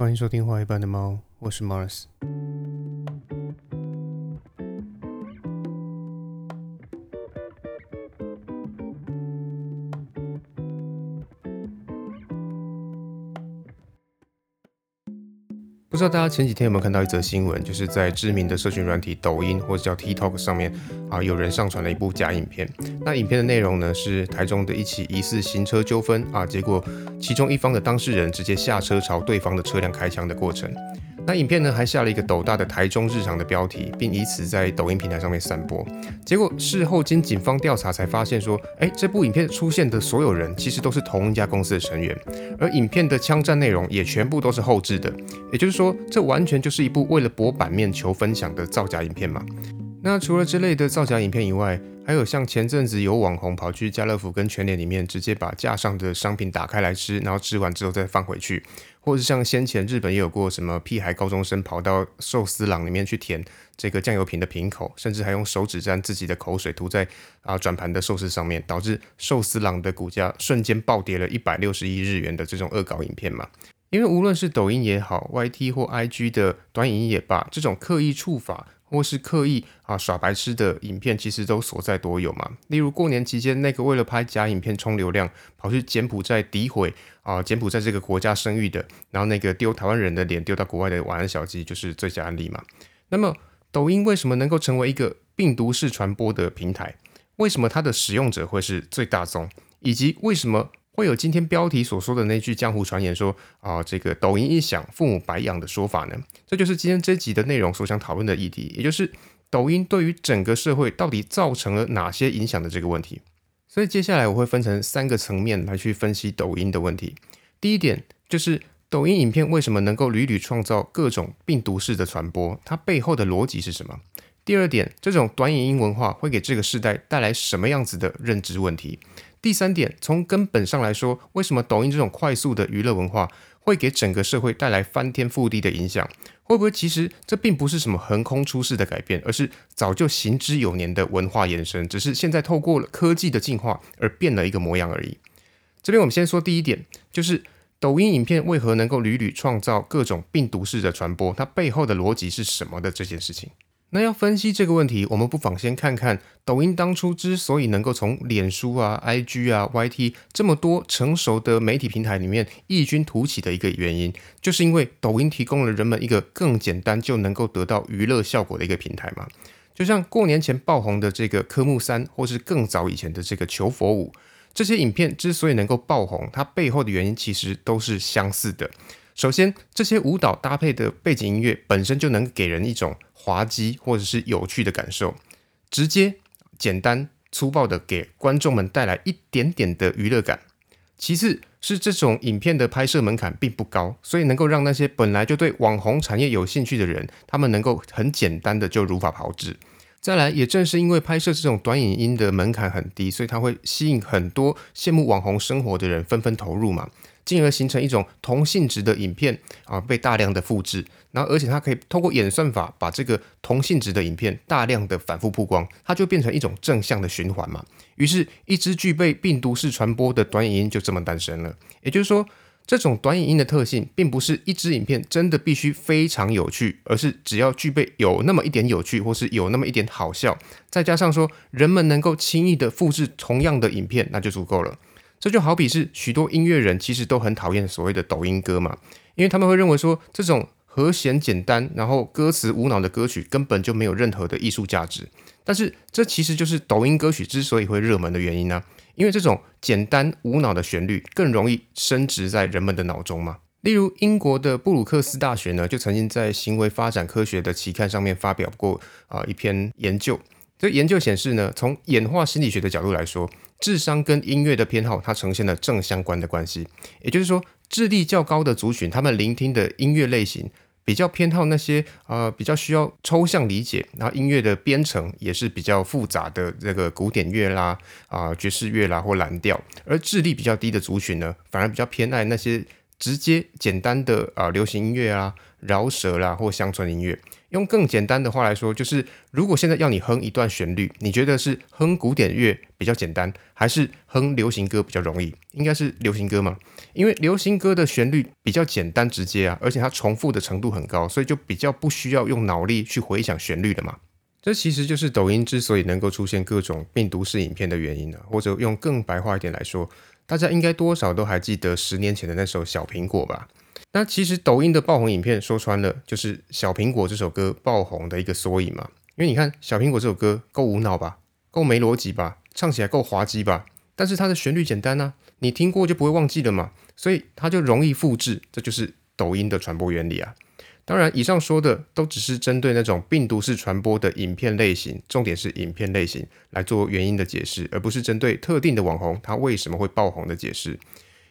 欢迎收听《画一般的猫》，我是 Mars。不知道大家前几天有没有看到一则新闻，就是在知名的社群软体抖音或者叫 TikTok 上面啊，有人上传了一部假影片。那影片的内容呢，是台中的一起疑似行车纠纷啊，结果其中一方的当事人直接下车朝对方的车辆开枪的过程。那影片呢还下了一个斗大的台中日常的标题，并以此在抖音平台上面散播。结果事后经警方调查才发现说，哎，这部影片出现的所有人其实都是同一家公司的成员，而影片的枪战内容也全部都是后置的。也就是说，这完全就是一部为了博版面求分享的造假影片嘛。那除了这类的造假影片以外，还有像前阵子有网红跑去家乐福跟全联里面直接把架上的商品打开来吃，然后吃完之后再放回去，或是像先前日本也有过什么屁孩高中生跑到寿司郎里面去舔这个酱油瓶的瓶口，甚至还用手指沾自己的口水涂在啊转盘的寿司上面，导致寿司郎的股价瞬间暴跌了一百六十亿日元的这种恶搞影片嘛。因为无论是抖音也好，YT 或 IG 的短影音也罢，这种刻意触法。或是刻意啊耍白痴的影片，其实都所在多有嘛。例如过年期间那个为了拍假影片冲流量，跑去柬埔寨诋毁啊柬埔寨这个国家声誉的，然后那个丢台湾人的脸丢到国外的晚安小鸡，就是最佳案例嘛。那么抖音为什么能够成为一个病毒式传播的平台？为什么它的使用者会是最大宗？以及为什么？会有今天标题所说的那句江湖传言说啊，这个抖音一响，父母白养的说法呢？这就是今天这集的内容所想讨论的议题，也就是抖音对于整个社会到底造成了哪些影响的这个问题。所以接下来我会分成三个层面来去分析抖音的问题。第一点就是抖音影片为什么能够屡屡创造各种病毒式的传播，它背后的逻辑是什么？第二点，这种短影音文化会给这个时代带来什么样子的认知问题？第三点，从根本上来说，为什么抖音这种快速的娱乐文化会给整个社会带来翻天覆地的影响？会不会其实这并不是什么横空出世的改变，而是早就行之有年的文化延伸，只是现在透过了科技的进化而变了一个模样而已。这边我们先说第一点，就是抖音影片为何能够屡屡创造各种病毒式的传播，它背后的逻辑是什么的这件事情。那要分析这个问题，我们不妨先看看抖音当初之所以能够从脸书啊、IG 啊、YT 这么多成熟的媒体平台里面异军突起的一个原因，就是因为抖音提供了人们一个更简单就能够得到娱乐效果的一个平台嘛。就像过年前爆红的这个科目三，或是更早以前的这个求佛舞，这些影片之所以能够爆红，它背后的原因其实都是相似的。首先，这些舞蹈搭配的背景音乐本身就能给人一种滑稽或者是有趣的感受，直接、简单、粗暴的给观众们带来一点点的娱乐感。其次，是这种影片的拍摄门槛并不高，所以能够让那些本来就对网红产业有兴趣的人，他们能够很简单的就如法炮制。再来，也正是因为拍摄这种短影音的门槛很低，所以它会吸引很多羡慕网红生活的人纷纷投入嘛。进而形成一种同性质的影片啊，被大量的复制，然后而且它可以通过演算法把这个同性质的影片大量的反复曝光，它就变成一种正向的循环嘛。于是，一支具备病毒式传播的短影音就这么诞生了。也就是说，这种短影音的特性，并不是一支影片真的必须非常有趣，而是只要具备有那么一点有趣，或是有那么一点好笑，再加上说人们能够轻易的复制同样的影片，那就足够了。这就好比是许多音乐人其实都很讨厌所谓的抖音歌嘛，因为他们会认为说这种和弦简单，然后歌词无脑的歌曲根本就没有任何的艺术价值。但是这其实就是抖音歌曲之所以会热门的原因呢，因为这种简单无脑的旋律更容易升值在人们的脑中嘛。例如英国的布鲁克斯大学呢，就曾经在行为发展科学的期刊上面发表过啊一篇研究。这研究显示呢，从演化心理学的角度来说。智商跟音乐的偏好，它呈现了正相关的关系。也就是说，智力较高的族群，他们聆听的音乐类型比较偏好那些呃比较需要抽象理解，然后音乐的编程也是比较复杂的这个古典乐啦、啊爵士乐啦或蓝调。而智力比较低的族群呢，反而比较偏爱那些直接简单的啊流行音乐啊、饶舌啦或乡村音乐。用更简单的话来说，就是如果现在要你哼一段旋律，你觉得是哼古典乐比较简单，还是哼流行歌比较容易？应该是流行歌嘛，因为流行歌的旋律比较简单直接啊，而且它重复的程度很高，所以就比较不需要用脑力去回想旋律的嘛。这其实就是抖音之所以能够出现各种病毒式影片的原因啊，或者用更白话一点来说，大家应该多少都还记得十年前的那首《小苹果》吧？那其实抖音的爆红影片说穿了，就是《小苹果》这首歌爆红的一个缩影嘛。因为你看《小苹果》这首歌够无脑吧，够没逻辑吧，唱起来够滑稽吧，但是它的旋律简单啊，你听过就不会忘记了嘛，所以它就容易复制，这就是抖音的传播原理啊。当然，以上说的都只是针对那种病毒式传播的影片类型，重点是影片类型来做原因的解释，而不是针对特定的网红他为什么会爆红的解释。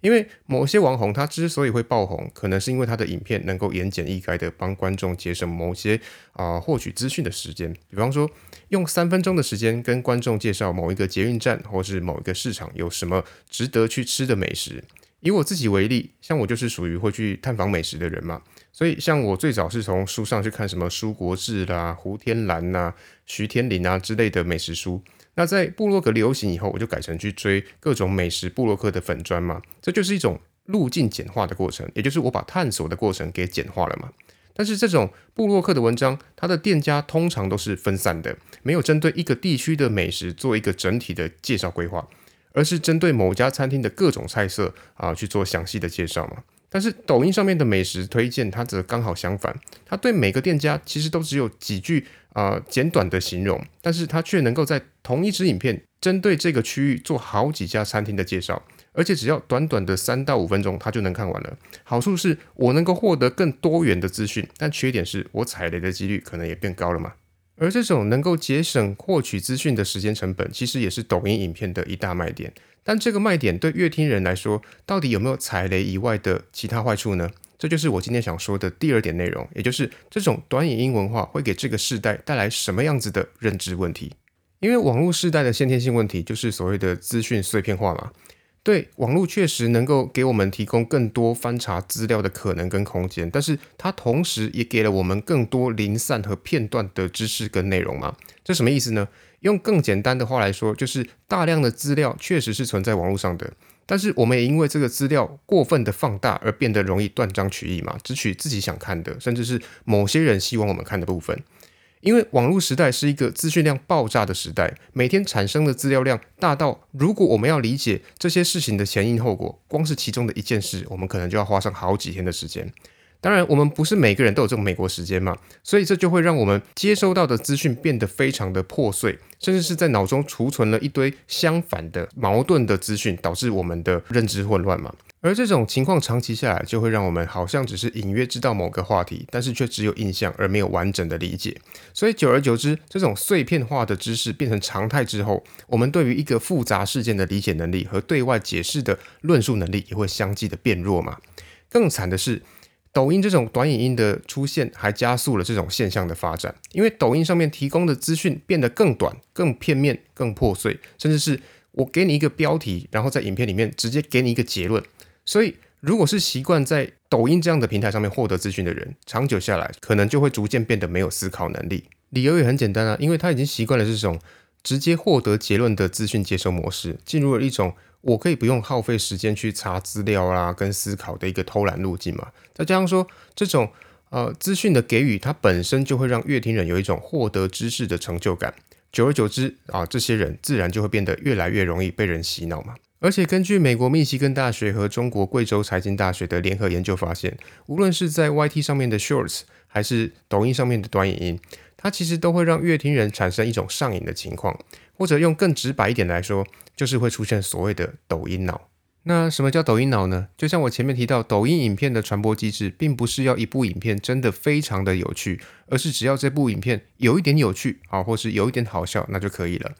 因为某些网红他之所以会爆红，可能是因为他的影片能够言简意赅的帮观众节省某些啊获取资讯的时间，比方说用三分钟的时间跟观众介绍某一个捷运站或是某一个市场有什么值得去吃的美食。以我自己为例，像我就是属于会去探访美食的人嘛。所以，像我最早是从书上去看什么《书国志》啦、胡天蓝呐、徐天林啊之类的美食书。那在部落格流行以后，我就改成去追各种美食部落客的粉砖嘛。这就是一种路径简化的过程，也就是我把探索的过程给简化了嘛。但是这种部落客的文章，它的店家通常都是分散的，没有针对一个地区的美食做一个整体的介绍规划，而是针对某家餐厅的各种菜色啊去做详细的介绍嘛。但是抖音上面的美食推荐，它则刚好相反，它对每个店家其实都只有几句啊简短的形容，但是它却能够在同一支影片针对这个区域做好几家餐厅的介绍，而且只要短短的三到五分钟，它就能看完了。好处是我能够获得更多元的资讯，但缺点是我踩雷的几率可能也变高了嘛。而这种能够节省获取资讯的时间成本，其实也是抖音影片的一大卖点。但这个卖点对乐听人来说，到底有没有踩雷以外的其他坏处呢？这就是我今天想说的第二点内容，也就是这种短影音文化会给这个时代带来什么样子的认知问题？因为网络时代的先天性问题就是所谓的资讯碎片化嘛。对，网络确实能够给我们提供更多翻查资料的可能跟空间，但是它同时也给了我们更多零散和片段的知识跟内容嘛。这什么意思呢？用更简单的话来说，就是大量的资料确实是存在网络上的，但是我们也因为这个资料过分的放大而变得容易断章取义嘛，只取自己想看的，甚至是某些人希望我们看的部分。因为网络时代是一个资讯量爆炸的时代，每天产生的资料量大到，如果我们要理解这些事情的前因后果，光是其中的一件事，我们可能就要花上好几天的时间。当然，我们不是每个人都有这种美国时间嘛，所以这就会让我们接收到的资讯变得非常的破碎，甚至是在脑中储存了一堆相反的、矛盾的资讯，导致我们的认知混乱嘛。而这种情况长期下来，就会让我们好像只是隐约知道某个话题，但是却只有印象而没有完整的理解。所以久而久之，这种碎片化的知识变成常态之后，我们对于一个复杂事件的理解能力和对外解释的论述能力也会相继的变弱嘛。更惨的是。抖音这种短影音的出现，还加速了这种现象的发展。因为抖音上面提供的资讯变得更短、更片面、更破碎，甚至是我给你一个标题，然后在影片里面直接给你一个结论。所以，如果是习惯在抖音这样的平台上面获得资讯的人，长久下来，可能就会逐渐变得没有思考能力。理由也很简单啊，因为他已经习惯了这种直接获得结论的资讯接收模式，进入了一种。我可以不用耗费时间去查资料啦，跟思考的一个偷懒路径嘛。再加上说，这种呃资讯的给予，它本身就会让乐听人有一种获得知识的成就感。久而久之啊，这些人自然就会变得越来越容易被人洗脑嘛。而且根据美国密西根大学和中国贵州财经大学的联合研究发现，无论是在 YT 上面的 Shorts，还是抖音上面的短影音，它其实都会让乐听人产生一种上瘾的情况。或者用更直白一点来说，就是会出现所谓的抖音脑。那什么叫抖音脑呢？就像我前面提到，抖音影片的传播机制，并不是要一部影片真的非常的有趣，而是只要这部影片有一点有趣啊，或是有一点好笑，那就可以了。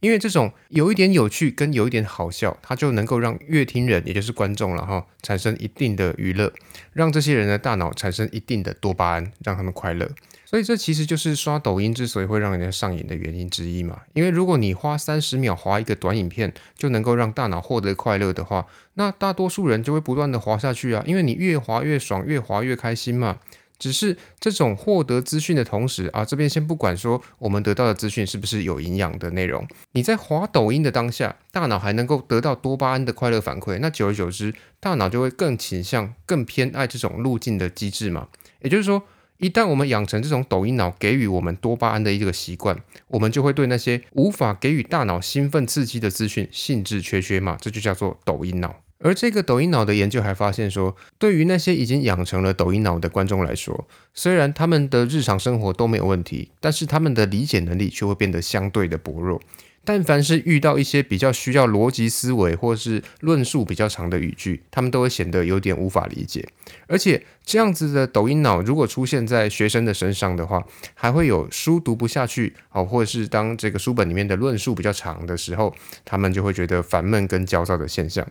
因为这种有一点有趣跟有一点好笑，它就能够让乐听人，也就是观众了哈，产生一定的娱乐，让这些人的大脑产生一定的多巴胺，让他们快乐。所以这其实就是刷抖音之所以会让人家上瘾的原因之一嘛。因为如果你花三十秒滑一个短影片就能够让大脑获得快乐的话，那大多数人就会不断的滑下去啊，因为你越滑越爽，越滑越开心嘛。只是这种获得资讯的同时啊，这边先不管说我们得到的资讯是不是有营养的内容，你在滑抖音的当下，大脑还能够得到多巴胺的快乐反馈，那久而久之，大脑就会更倾向、更偏爱这种路径的机制嘛。也就是说，一旦我们养成这种抖音脑给予我们多巴胺的一个习惯，我们就会对那些无法给予大脑兴奋刺激的资讯兴致缺缺嘛，这就叫做抖音脑。而这个抖音脑的研究还发现说，对于那些已经养成了抖音脑的观众来说，虽然他们的日常生活都没有问题，但是他们的理解能力却会变得相对的薄弱。但凡是遇到一些比较需要逻辑思维或是论述比较长的语句，他们都会显得有点无法理解。而且这样子的抖音脑如果出现在学生的身上的话，还会有书读不下去哦，或者是当这个书本里面的论述比较长的时候，他们就会觉得烦闷跟焦躁的现象。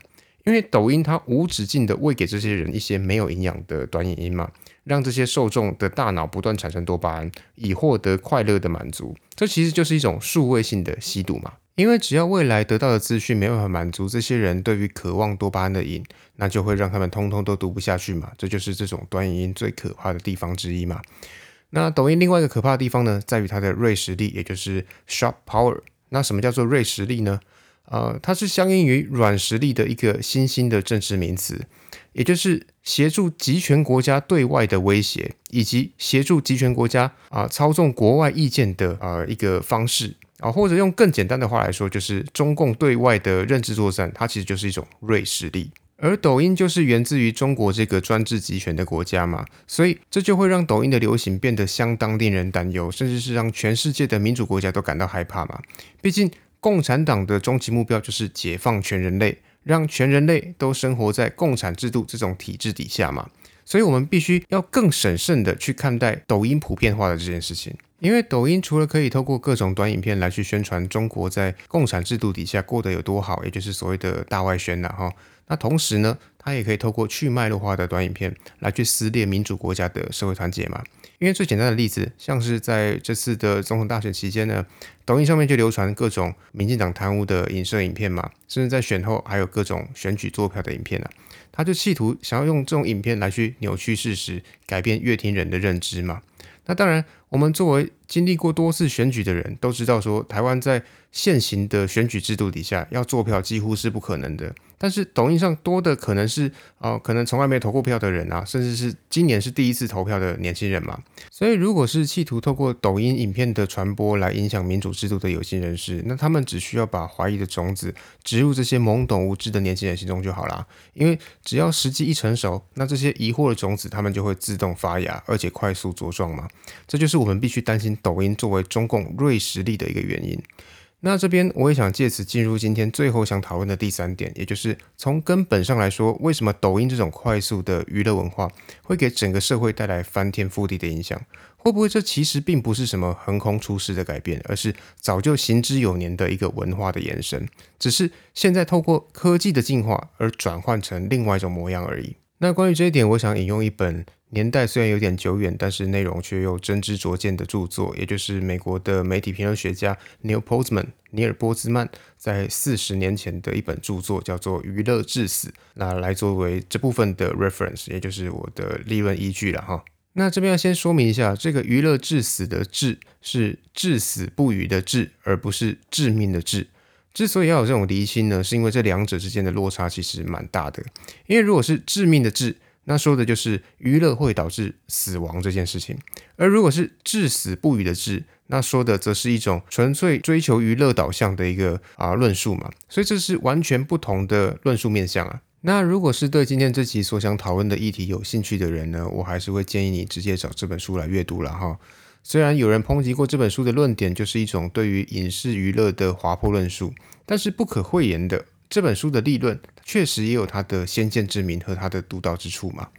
因为抖音它无止境的喂给这些人一些没有营养的短影音嘛，让这些受众的大脑不断产生多巴胺，以获得快乐的满足。这其实就是一种数位性的吸毒嘛。因为只要未来得到的资讯没办法满足这些人对于渴望多巴胺的瘾，那就会让他们通通都读不下去嘛。这就是这种短影音最可怕的地方之一嘛。那抖音另外一个可怕的地方呢，在于它的锐实力，也就是 sharp power。那什么叫做锐实力呢？呃，它是相应于软实力的一个新兴的政治名词，也就是协助集权国家对外的威胁，以及协助集权国家啊操纵国外意见的呃一个方式啊，或者用更简单的话来说，就是中共对外的认知作战，它其实就是一种锐实力。而抖音就是源自于中国这个专制集权的国家嘛，所以这就会让抖音的流行变得相当令人担忧，甚至是让全世界的民主国家都感到害怕嘛，毕竟。共产党的终极目标就是解放全人类，让全人类都生活在共产制度这种体制底下嘛。所以，我们必须要更审慎的去看待抖音普遍化的这件事情。因为抖音除了可以透过各种短影片来去宣传中国在共产制度底下过得有多好，也就是所谓的大外宣了，哈。那同时呢，他也可以透过去脉络化的短影片来去撕裂民主国家的社会团结嘛。因为最简单的例子，像是在这次的总统大选期间呢，抖音上面就流传各种民进党贪污的影射影片嘛，甚至在选后还有各种选举作票的影片呢。他就企图想要用这种影片来去扭曲事实，改变乐听人的认知嘛。那当然，我们作为经历过多次选举的人都知道，说台湾在现行的选举制度底下要做票几乎是不可能的。但是抖音上多的可能是哦，可能从来没投过票的人啊，甚至是今年是第一次投票的年轻人嘛。所以，如果是企图透过抖音影片的传播来影响民主制度的有心人士，那他们只需要把怀疑的种子植入这些懵懂无知的年轻人心中就好啦。因为只要时机一成熟，那这些疑惑的种子他们就会自动发芽，而且快速茁壮嘛。这就是我们必须担心抖音作为中共锐实力的一个原因。那这边我也想借此进入今天最后想讨论的第三点，也就是从根本上来说，为什么抖音这种快速的娱乐文化会给整个社会带来翻天覆地的影响？会不会这其实并不是什么横空出世的改变，而是早就行之有年的一个文化的延伸，只是现在透过科技的进化而转换成另外一种模样而已？那关于这一点，我想引用一本。年代虽然有点久远，但是内容却又真知灼见的著作，也就是美国的媒体评论学家 Neil Postman 尼尔波兹曼在四十年前的一本著作，叫做《娱乐至死》，那来作为这部分的 reference，也就是我的立论依据了哈。那这边要先说明一下，这个“娱乐至死”的“至”是至死不渝的“至”，而不是致命的“致”。之所以要有这种离心呢，是因为这两者之间的落差其实蛮大的。因为如果是致命的“致”，那说的就是娱乐会导致死亡这件事情，而如果是至死不渝的致，那说的则是一种纯粹追求娱乐导向的一个啊论述嘛，所以这是完全不同的论述面向啊。那如果是对今天这期所想讨论的议题有兴趣的人呢，我还是会建议你直接找这本书来阅读了哈。虽然有人抨击过这本书的论点就是一种对于影视娱乐的滑坡论述，但是不可讳言的。这本书的立论确实也有它的先见之明和它的独到之处嘛。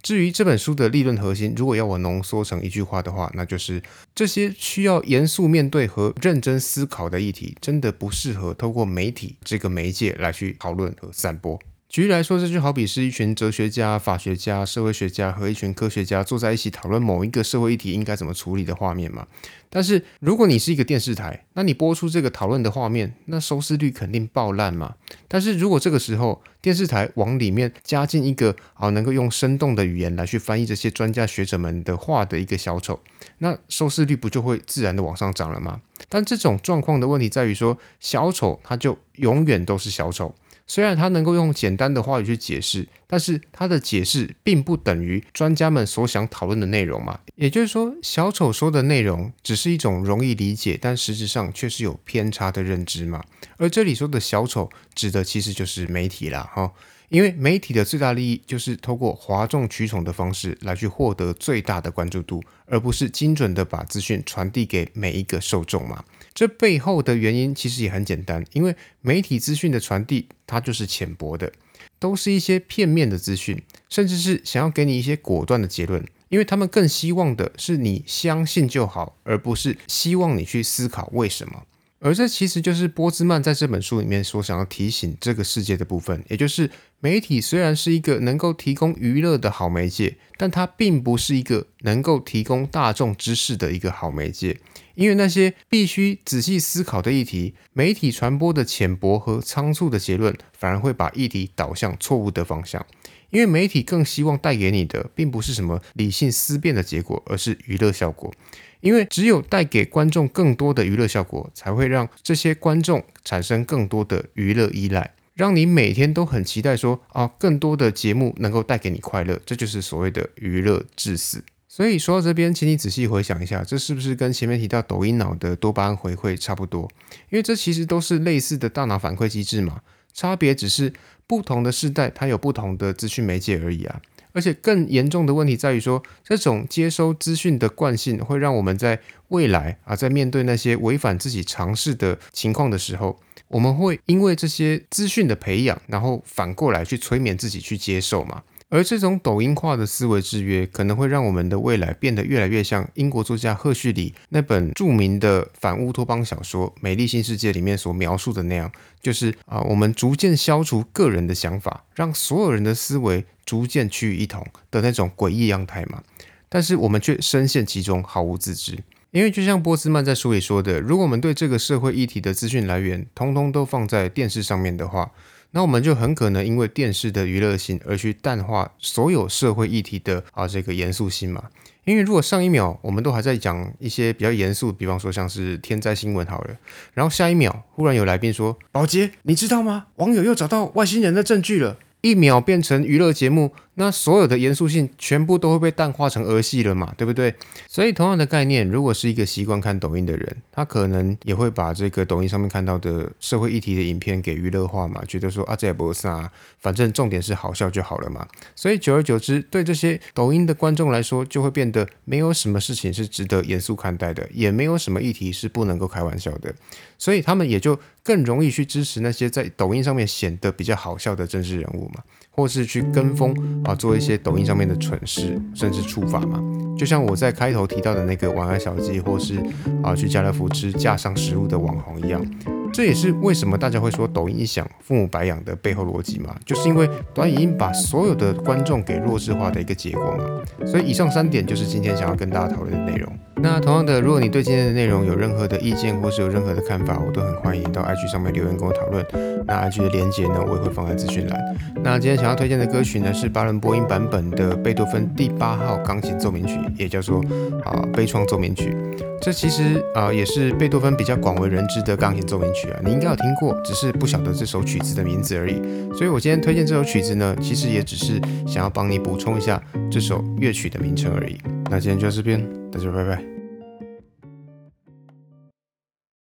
至于这本书的立论核心，如果要我浓缩成一句话的话，那就是这些需要严肃面对和认真思考的议题，真的不适合透过媒体这个媒介来去讨论和散播。举例来说，这就好比是一群哲学家、法学家、社会学家和一群科学家坐在一起讨论某一个社会议题应该怎么处理的画面嘛。但是如果你是一个电视台，那你播出这个讨论的画面，那收视率肯定爆烂嘛。但是如果这个时候电视台往里面加进一个啊，能够用生动的语言来去翻译这些专家学者们的话的一个小丑，那收视率不就会自然的往上涨了吗？但这种状况的问题在于说，小丑他就永远都是小丑。虽然他能够用简单的话语去解释，但是他的解释并不等于专家们所想讨论的内容嘛。也就是说，小丑说的内容只是一种容易理解，但实质上却是有偏差的认知嘛。而这里说的小丑，指的其实就是媒体啦，哈。因为媒体的最大利益就是透过哗众取宠的方式来去获得最大的关注度，而不是精准的把资讯传递给每一个受众嘛。这背后的原因其实也很简单，因为媒体资讯的传递它就是浅薄的，都是一些片面的资讯，甚至是想要给你一些果断的结论，因为他们更希望的是你相信就好，而不是希望你去思考为什么。而这其实就是波兹曼在这本书里面所想要提醒这个世界的部分，也就是媒体虽然是一个能够提供娱乐的好媒介，但它并不是一个能够提供大众知识的一个好媒介。因为那些必须仔细思考的议题，媒体传播的浅薄和仓促的结论，反而会把议题导向错误的方向。因为媒体更希望带给你的，并不是什么理性思辨的结果，而是娱乐效果。因为只有带给观众更多的娱乐效果，才会让这些观众产生更多的娱乐依赖，让你每天都很期待说啊，更多的节目能够带给你快乐，这就是所谓的娱乐致死。所以说到这边，请你仔细回想一下，这是不是跟前面提到抖音脑的多巴胺回馈差不多？因为这其实都是类似的大脑反馈机制嘛，差别只是不同的世代它有不同的资讯媒介而已啊。而且更严重的问题在于说，这种接收资讯的惯性会让我们在未来啊，在面对那些违反自己尝试的情况的时候，我们会因为这些资讯的培养，然后反过来去催眠自己去接受嘛。而这种抖音化的思维制约，可能会让我们的未来变得越来越像英国作家赫胥黎那本著名的反乌托邦小说《美丽新世界》里面所描述的那样，就是啊，我们逐渐消除个人的想法，让所有人的思维逐渐趋于一统的那种诡异样态嘛。但是我们却深陷其中，毫无自知。因为就像波兹曼在书里说的，如果我们对这个社会议题的资讯来源，通通都放在电视上面的话，那我们就很可能因为电视的娱乐性而去淡化所有社会议题的啊这个严肃性嘛。因为如果上一秒我们都还在讲一些比较严肃，比方说像是天灾新闻好了，然后下一秒忽然有来宾说：“宝杰，你知道吗？网友又找到外星人的证据了。”一秒变成娱乐节目。那所有的严肃性全部都会被淡化成儿戏了嘛，对不对？所以同样的概念，如果是一个习惯看抖音的人，他可能也会把这个抖音上面看到的社会议题的影片给娱乐化嘛，觉得说啊这也不是啊，反正重点是好笑就好了嘛。所以久而久之，对这些抖音的观众来说，就会变得没有什么事情是值得严肃看待的，也没有什么议题是不能够开玩笑的。所以他们也就更容易去支持那些在抖音上面显得比较好笑的政治人物嘛。或是去跟风啊，做一些抖音上面的蠢事，甚至触法嘛。就像我在开头提到的那个晚安小鸡，或是啊去家乐福吃架上食物的网红一样。这也是为什么大家会说抖音一响，父母白养的背后逻辑嘛，就是因为短影音把所有的观众给弱智化的一个结果嘛。所以以上三点就是今天想要跟大家讨论的内容。那同样的，如果你对今天的内容有任何的意见，或是有任何的看法，我都很欢迎到 IG 上面留言跟我讨论。那 IG 的连接呢，我也会放在资讯栏。那今天想要推荐的歌曲呢，是巴伦波音版本的贝多芬第八号钢琴奏鸣曲，也叫做啊悲怆奏鸣曲。这其实啊也是贝多芬比较广为人知的钢琴奏鸣曲啊，你应该有听过，只是不晓得这首曲子的名字而已。所以我今天推荐这首曲子呢，其实也只是想要帮你补充一下这首乐曲的名称而已。那今天就到这边，大家拜拜。